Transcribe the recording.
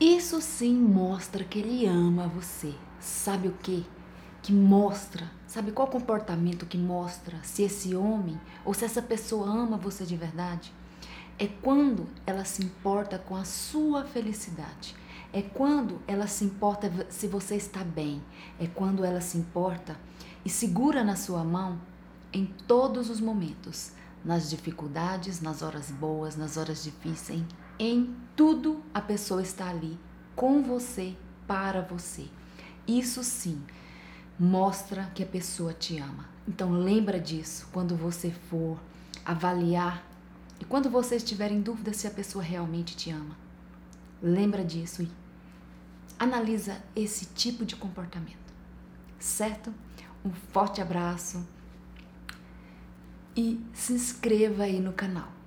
Isso sim mostra que ele ama você. Sabe o que? Que mostra, sabe qual comportamento que mostra se esse homem ou se essa pessoa ama você de verdade? É quando ela se importa com a sua felicidade. É quando ela se importa se você está bem. É quando ela se importa e segura na sua mão em todos os momentos, nas dificuldades, nas horas boas, nas horas difíceis, em tudo a pessoa está ali com você, para você. Isso sim mostra que a pessoa te ama. Então lembra disso quando você for avaliar e quando você estiver em dúvida se a pessoa realmente te ama. Lembra disso e analisa esse tipo de comportamento. Certo? Um forte abraço e se inscreva aí no canal.